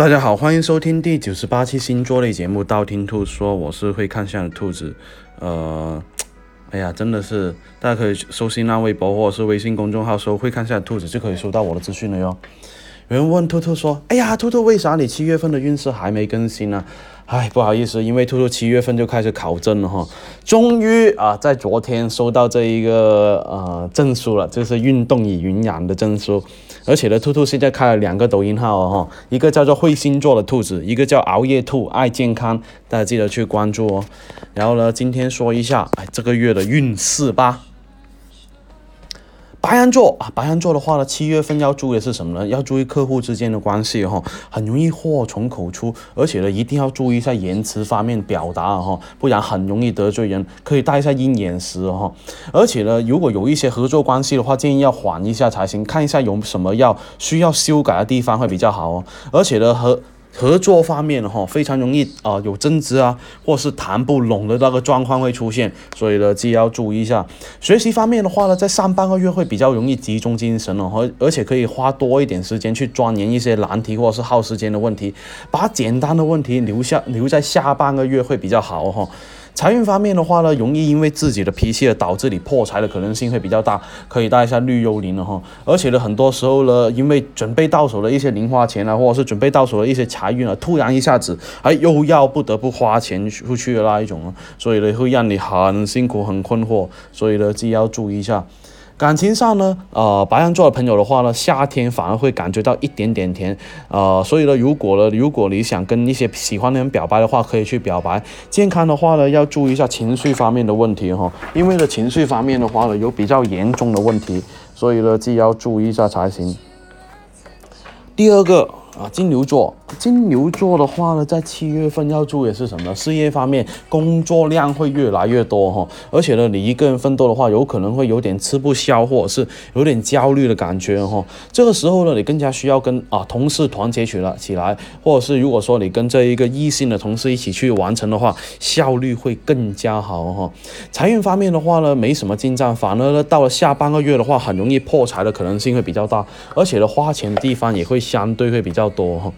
大家好，欢迎收听第九十八期星座类节目《道听途说》，我是会看相的兔子。呃，哎呀，真的是，大家可以搜新浪微博或者是微信公众号搜“会看相的兔子”，就可以收到我的资讯了哟。有人问兔兔说：“哎呀，兔兔，为啥你七月份的运势还没更新呢？”哎，不好意思，因为兔兔七月份就开始考证了哈，终于啊，在昨天收到这一个呃证书了，就是运动与营养的证书。而且呢，兔兔现在开了两个抖音号哦，一个叫做彗星座的兔子，一个叫熬夜兔爱健康，大家记得去关注哦。然后呢，今天说一下哎这个月的运势吧。白羊座啊，白羊座的话呢，七月份要注意的是什么呢？要注意客户之间的关系哈，很容易祸从口出，而且呢，一定要注意一下言辞方面表达哈，不然很容易得罪人。可以带一下鹰眼石哈，而且呢，如果有一些合作关系的话，建议要缓一下才行，看一下有什么要需要修改的地方会比较好哦。而且呢，和合作方面哈，非常容易啊有争执啊，或是谈不拢的那个状况会出现，所以呢，自己要注意一下。学习方面的话呢，在上半个月会比较容易集中精神哦，而而且可以花多一点时间去钻研一些难题或者是耗时间的问题，把简单的问题留下留在下半个月会比较好哈。财运方面的话呢，容易因为自己的脾气而导致你破财的可能性会比较大，可以带一下绿幽灵了哈。而且呢，很多时候呢，因为准备到手的一些零花钱啊，或者是准备到手的一些财运啊，突然一下子哎又要不得不花钱出去的那一种，所以呢会让你很辛苦很困惑，所以呢自己要注意一下。感情上呢，呃，白羊座的朋友的话呢，夏天反而会感觉到一点点甜，呃，所以呢，如果呢，如果你想跟一些喜欢的人表白的话，可以去表白。健康的话呢，要注意一下情绪方面的问题哈，因为呢，情绪方面的话呢，有比较严重的问题，所以呢，既要注意一下才行。第二个。啊，金牛座，金牛座的话呢，在七月份要注意是什么？事业方面，工作量会越来越多哈，而且呢，你一个人奋斗的话，有可能会有点吃不消，或者是有点焦虑的感觉哈。这个时候呢，你更加需要跟啊同事团结起来起来，或者是如果说你跟这一个异性的同事一起去完成的话，效率会更加好哈。财运方面的话呢，没什么进账，反而呢，到了下半个月的话，很容易破财的可能性会比较大，而且呢，花钱的地方也会相对会比较。较多哈，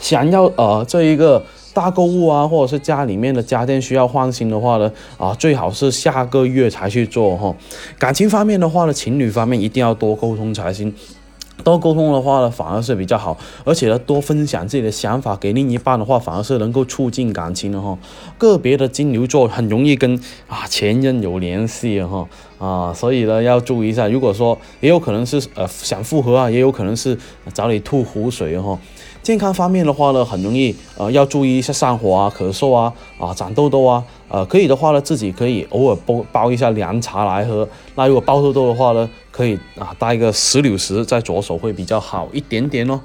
想要呃这一个大购物啊，或者是家里面的家电需要换新的话呢，啊最好是下个月才去做哈。感情方面的话呢，情侣方面一定要多沟通才行。多沟通的话呢，反而是比较好，而且呢，多分享自己的想法给另一半的话，反而是能够促进感情的哈。个别的金牛座很容易跟啊前任有联系哈啊，所以呢要注意一下。如果说也有可能是呃想复合啊，也有可能是找你吐苦水哈。健康方面的话呢，很容易呃要注意一下上火啊、咳嗽啊、啊长痘痘啊，呃可以的话呢，自己可以偶尔包包一下凉茶来喝。那如果包豆豆的话呢，可以啊带一个石榴石在左手会比较好一点点哦。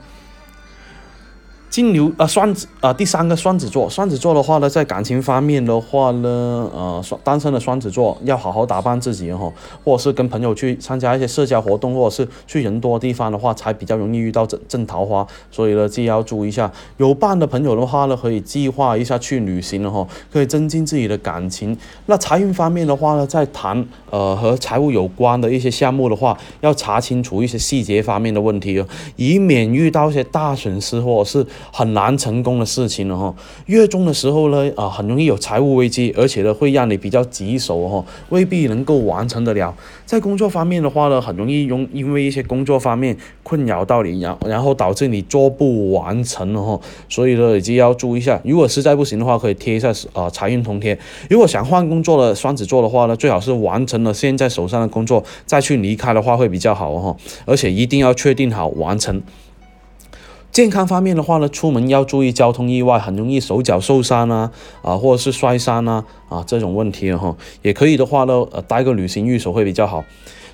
金牛啊，双子啊，第三个双子座，双子座的话呢，在感情方面的话呢，呃，双单身的双子座要好好打扮自己哈，或者是跟朋友去参加一些社交活动，或者是去人多的地方的话，才比较容易遇到正正桃花，所以呢，自己要注意一下。有伴的朋友的话呢，可以计划一下去旅行了哈，可以增进自己的感情。那财运方面的话呢，在谈呃和财务有关的一些项目的话，要查清楚一些细节方面的问题哦，以免遇到一些大损失或者是。很难成功的事情了哈，月中的时候呢，啊，很容易有财务危机，而且呢，会让你比较棘手哈，未必能够完成得了。在工作方面的话呢，很容易用因为一些工作方面困扰到你，然然后导致你做不完成了哈，所以呢，就要注意一下。如果实在不行的话，可以贴一下啊财运通贴。如果想换工作的双子座的话呢，最好是完成了现在手上的工作再去离开的话会比较好哈，而且一定要确定好完成。健康方面的话呢，出门要注意交通意外，很容易手脚受伤啊，啊，或者是摔伤啊，啊，这种问题哈，也可以的话呢，呃，带个旅行玉手会比较好。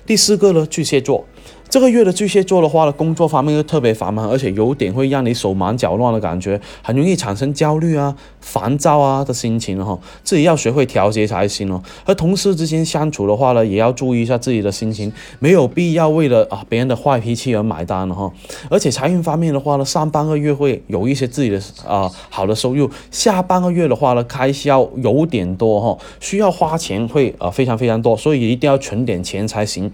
第四个呢，巨蟹座。这个月的巨蟹座的话呢，工作方面又特别繁忙，而且有点会让你手忙脚乱的感觉，很容易产生焦虑啊、烦躁啊的心情哈。自己要学会调节才行哦。和同事之间相处的话呢，也要注意一下自己的心情，没有必要为了啊别人的坏脾气而买单了哈。而且财运方面的话呢，上半个月会有一些自己的啊好的收入，下半个月的话呢，开销有点多哈，需要花钱会啊非常非常多，所以一定要存点钱才行。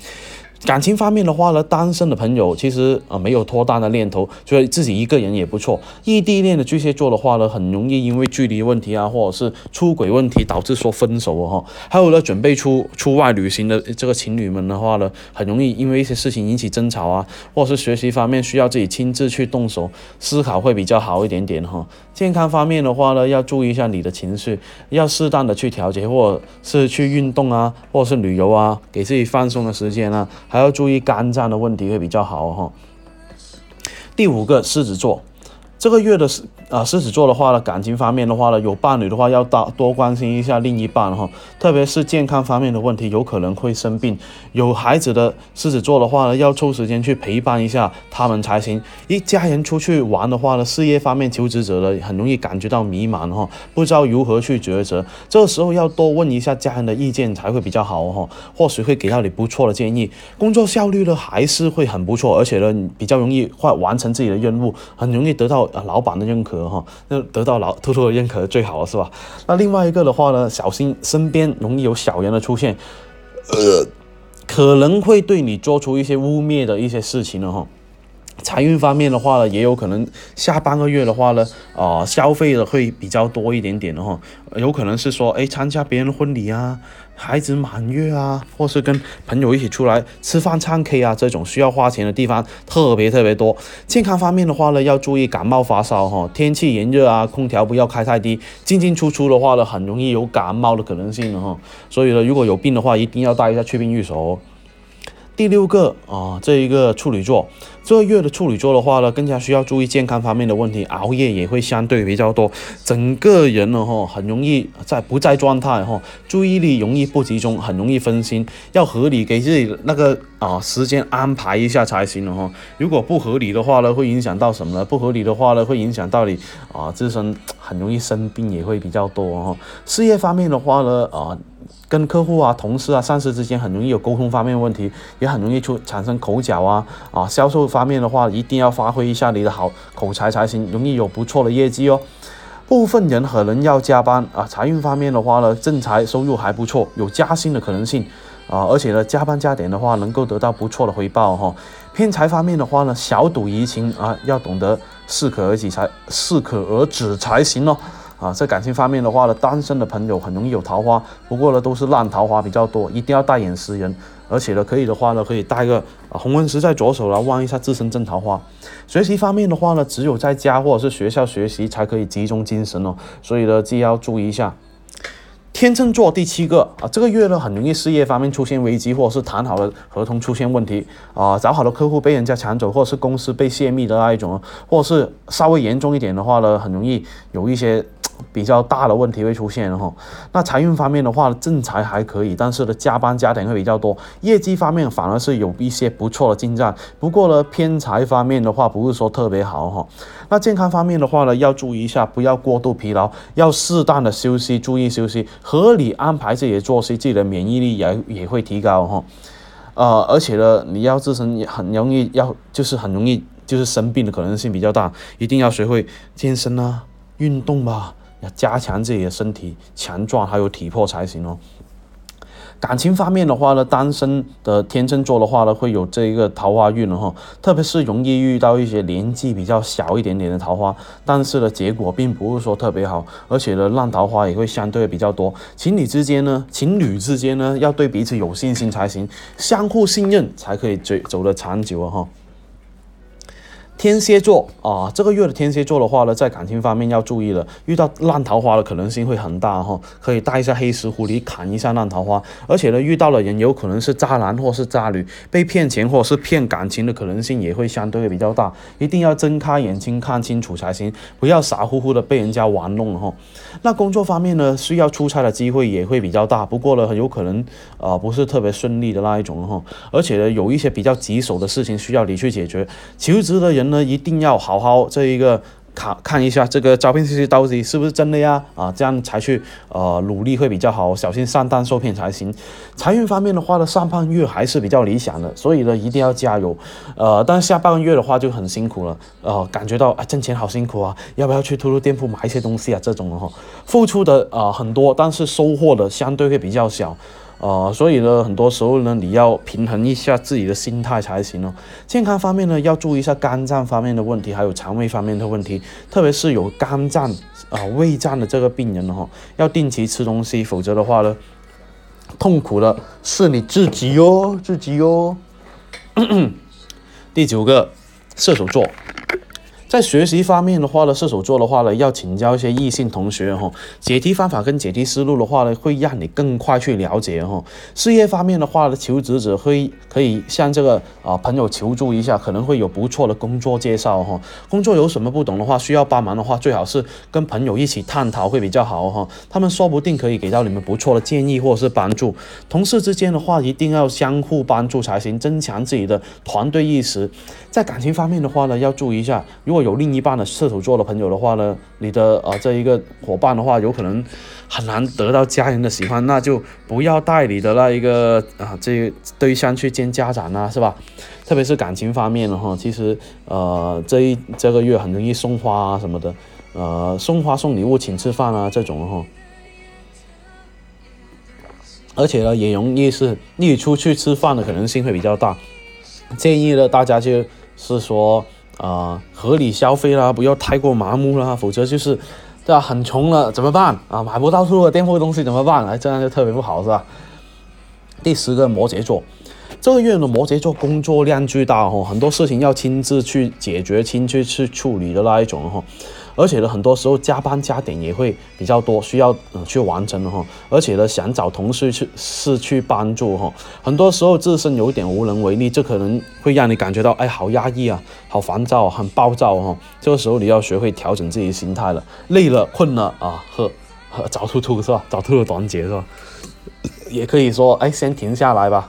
感情方面的话呢，单身的朋友其实啊没有脱单的念头，觉得自己一个人也不错。异地恋的巨蟹座的话呢，很容易因为距离问题啊，或者是出轨问题导致说分手哦。还有呢，准备出出外旅行的这个情侣们的话呢，很容易因为一些事情引起争吵啊，或者是学习方面需要自己亲自去动手思考会比较好一点点哈。健康方面的话呢，要注意一下你的情绪，要适当的去调节，或者是去运动啊，或者是旅游啊，给自己放松的时间啊。还要注意肝脏的问题会比较好哈。第五个，狮子座。这个月的啊狮子座的话呢，感情方面的话呢，有伴侣的话要多多关心一下另一半哈，特别是健康方面的问题，有可能会生病。有孩子的狮子座的话呢，要抽时间去陪伴一下他们才行。一家人出去玩的话呢，事业方面求职者呢，很容易感觉到迷茫哈，不知道如何去抉择。这个时候要多问一下家人的意见才会比较好哈，或许会给到你不错的建议。工作效率呢还是会很不错，而且呢比较容易快完成自己的任务，很容易得到。老板的认可哈，那得到老偷偷的认可最好了是吧？那另外一个的话呢，小心身边容易有小人的出现，呃，可能会对你做出一些污蔑的一些事情了哈。财运方面的话呢，也有可能下半个月的话呢，啊，消费的会比较多一点点的哈，有可能是说，哎，参加别人的婚礼啊。孩子满月啊，或是跟朋友一起出来吃饭、唱 K 啊，这种需要花钱的地方特别特别多。健康方面的话呢，要注意感冒发烧哈，天气炎热啊，空调不要开太低，进进出出的话呢，很容易有感冒的可能性的哈。所以呢，如果有病的话，一定要带一下去病寓所。第六个啊，这一个处女座，这个月的处女座的话呢，更加需要注意健康方面的问题，熬夜也会相对比较多，整个人呢哈，很容易在不在状态哈，注意力容易不集中，很容易分心，要合理给自己那个啊时间安排一下才行了哈。如果不合理的话呢，会影响到什么呢？不合理的话呢，会影响到你啊自身很容易生病，也会比较多哈。事业方面的话呢，啊。跟客户啊、同事啊、上司之间很容易有沟通方面问题，也很容易出产生口角啊啊！销售方面的话，一定要发挥一下你的好口才才行，容易有不错的业绩哦。部分人可能要加班啊。财运方面的话呢，正财收入还不错，有加薪的可能性啊。而且呢，加班加点的话，能够得到不错的回报哈。偏财方面的话呢，小赌怡情啊，要懂得适可而止才适可而止才行哦。啊，在感情方面的话呢，单身的朋友很容易有桃花，不过呢都是烂桃花比较多，一定要带眼识人，而且呢可以的话呢可以带个啊红纹石在左手来望一下自身正桃花。学习方面的话呢，只有在家或者是学校学习才可以集中精神哦，所以呢既要注意一下。天秤座第七个啊，这个月呢很容易事业方面出现危机，或者是谈好的合同出现问题啊，找好的客户被人家抢走，或者是公司被泄密的那一种，或者是稍微严重一点的话呢，很容易有一些。比较大的问题会出现哈，那财运方面的话，正财还可以，但是呢，加班加点会比较多，业绩方面反而是有一些不错的进展。不过呢，偏财方面的话，不是说特别好哈。那健康方面的话呢，要注意一下，不要过度疲劳，要适当的休息，注意休息，合理安排自己的作息，自己的免疫力也也会提高哈。呃，而且呢，你要自身也很容易要就是很容易就是生病的可能性比较大，一定要学会健身啊，运动吧。要加强自己的身体强壮，还有体魄才行哦。感情方面的话呢，单身的天秤座的话呢，会有这一个桃花运了哈，特别是容易遇到一些年纪比较小一点点的桃花，但是呢，结果并不是说特别好，而且呢，烂桃花也会相对比较多。情侣之间呢，情侣之间呢，要对彼此有信心才行，相互信任才可以走走得长久啊哈。天蝎座啊，这个月的天蝎座的话呢，在感情方面要注意了，遇到烂桃花的可能性会很大哈，可以带一下黑石狐狸砍一下烂桃花，而且呢，遇到的人有可能是渣男或是渣女，被骗钱或是骗感情的可能性也会相对比较大，一定要睁开眼睛看清楚才行，不要傻乎乎的被人家玩弄了哈。那工作方面呢，需要出差的机会也会比较大，不过呢，很有可能啊不是特别顺利的那一种哈，而且呢，有一些比较棘手的事情需要你去解决，求职的人。那一定要好好这一个看看一下这个招聘信息到底是不是真的呀？啊，这样才去呃努力会比较好，小心上当受骗才行。财运方面的话呢，上半月还是比较理想的，所以呢一定要加油。呃，但下半月的话就很辛苦了，呃，感觉到啊挣钱好辛苦啊，要不要去突突店铺买一些东西啊？这种的哈，付出的啊很多，但是收获的相对会比较小。呃，所以呢，很多时候呢，你要平衡一下自己的心态才行哦。健康方面呢，要注意一下肝脏方面的问题，还有肠胃方面的问题，特别是有肝脏啊、胃胀的这个病人哈，要定期吃东西，否则的话呢，痛苦的是你自己哟，自己哟。第九个，射手座。在学习方面的话呢，射手座的话呢，要请教一些异性同学哈，解题方法跟解题思路的话呢，会让你更快去了解哈。事业方面的话呢，求职者会可以向这个啊朋友求助一下，可能会有不错的工作介绍哈。工作有什么不懂的话，需要帮忙的话，最好是跟朋友一起探讨会比较好哈。他们说不定可以给到你们不错的建议或者是帮助。同事之间的话，一定要相互帮助才行，增强自己的团队意识。在感情方面的话呢，要注意一下，如果有另一半的射手座的朋友的话呢，你的呃这一个伙伴的话，有可能很难得到家人的喜欢，那就不要带你的那一个啊这对象去见家长啊，是吧？特别是感情方面的哈，其实呃这一这个月很容易送花啊什么的，呃送花送礼物请吃饭啊这种哈，而且呢也容易是你出去吃饭的可能性会比较大，建议呢大家就是说。啊，合理消费啦，不要太过麻木啦，否则就是，对吧？很穷了怎么办啊？买不到出的店铺东西怎么办？哎，这样就特别不好，是吧？第十个摩羯座，这个月的摩羯座工作量巨大哦，很多事情要亲自去解决、亲自去处理的那一种哦。而且呢，很多时候加班加点也会比较多，需要嗯去完成的哈。而且呢，想找同事去是去帮助哈，很多时候自身有点无能为力，这可能会让你感觉到哎，好压抑啊，好烦躁，很暴躁哈。这个时候你要学会调整自己的心态了，累了困了啊，呵呵 找兔兔 是吧？找兔兔短解是吧？也可以说哎，先停下来吧，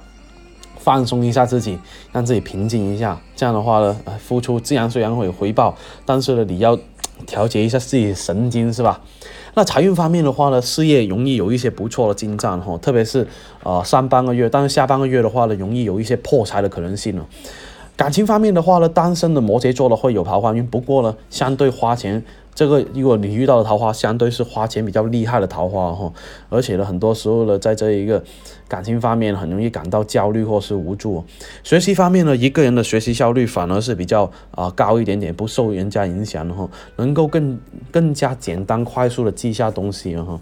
放松一下自己，让自己平静一下。这样的话呢，付出自然虽然会有回报，但是呢，你要。调节一下自己神经是吧？那财运方面的话呢，事业容易有一些不错的进展哈，特别是呃上半个月，但是下半个月的话呢，容易有一些破财的可能性了。感情方面的话呢，单身的摩羯座的会有桃花运，不过呢，相对花钱。这个如果你遇到的桃花，相对是花钱比较厉害的桃花哈，而且呢，很多时候呢，在这一个感情方面很容易感到焦虑或是无助。学习方面呢，一个人的学习效率反而是比较啊高一点点，不受人家影响的哈，能够更更加简单快速的记下东西哈。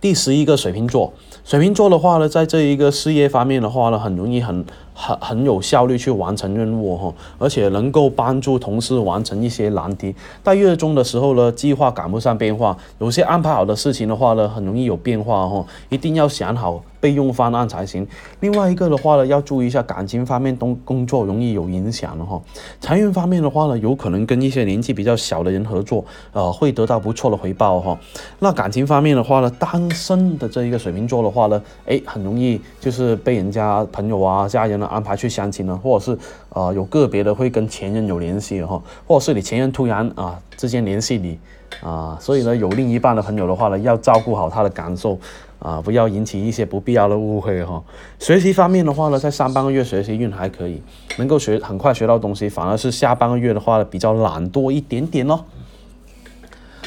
第十一个水瓶座，水瓶座的话呢，在这一个事业方面的话呢，很容易很。很很有效率去完成任务哈，而且能够帮助同事完成一些难题。在月中的时候呢，计划赶不上变化，有些安排好的事情的话呢，很容易有变化哈，一定要想好。备用方案才行。另外一个的话呢，要注意一下感情方面工工作容易有影响的哈。财运方面的话呢，有可能跟一些年纪比较小的人合作，呃，会得到不错的回报哈。那感情方面的话呢，单身的这一个水瓶座的话呢，哎，很容易就是被人家朋友啊、家人呢安排去相亲呢，或者是呃有个别的会跟前任有联系哈，或者是你前任突然啊之间联系你啊，所以呢，有另一半的朋友的话呢，要照顾好他的感受。啊，不要引起一些不必要的误会哈。学习方面的话呢，在上半个月学习运还可以，能够学很快学到东西，反而是下半个月的话呢比较懒惰一点点哦。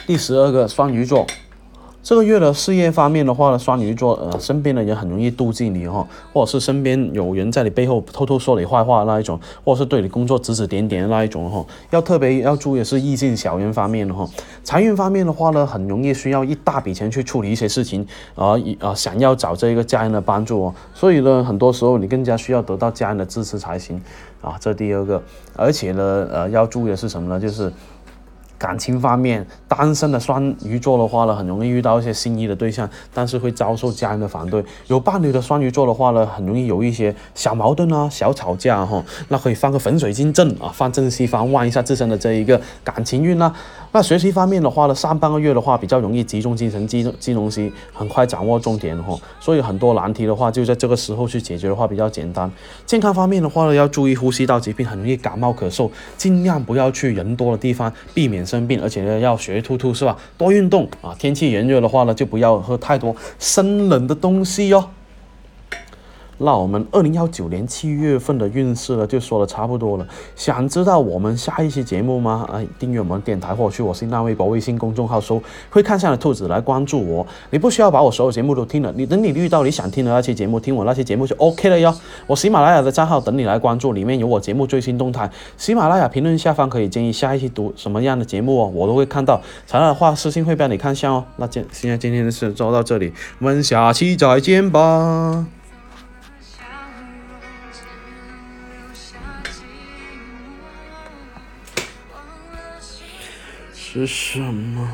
第十二个双鱼座。这个月的事业方面的话呢，双鱼座呃身边的人很容易妒忌你哈，或者是身边有人在你背后偷偷说你坏话那一种，或者是对你工作指指点点的那一种哈，要特别要注意的是异性小人方面的哈。财运方面的话呢，很容易需要一大笔钱去处理一些事情，而呃想要找这一个家人的帮助哦，所以呢，很多时候你更加需要得到家人的支持才行啊。这第二个，而且呢，呃要注意的是什么呢？就是。感情方面，单身的双鱼座的话呢，很容易遇到一些心仪的对象，但是会遭受家人的反对。有伴侣的双鱼座的话呢，很容易有一些小矛盾啊、小吵架哈。那可以放个粉水晶阵啊，放正西方，望一下自身的这一个感情运啦。那学习方面的话呢，上半个月的话比较容易集中精神记记东西，很快掌握重点哈。所以很多难题的话，就在这个时候去解决的话比较简单。健康方面的话呢，要注意呼吸道疾病，很容易感冒咳嗽，尽量不要去人多的地方，避免。生病，而且呢要学兔兔是吧？多运动啊！天气炎热的话呢，就不要喝太多生冷的东西哟。那我们二零幺九年七月份的运势呢，就说的差不多了。想知道我们下一期节目吗？哎，订阅我们电台或去我新浪微博、微信公众号搜“会看相的兔子”来关注我。你不需要把我所有节目都听了，你等你遇到你想听的那期节目，听我那期节目就 OK 了哟。我喜马拉雅的账号等你来关注，里面有我节目最新动态。喜马拉雅评论下方可以建议下一期读什么样的节目哦，我都会看到。材料的话，私信会帮你看下哦。那今现在今天的事就到这里，我们下期再见吧。是什么？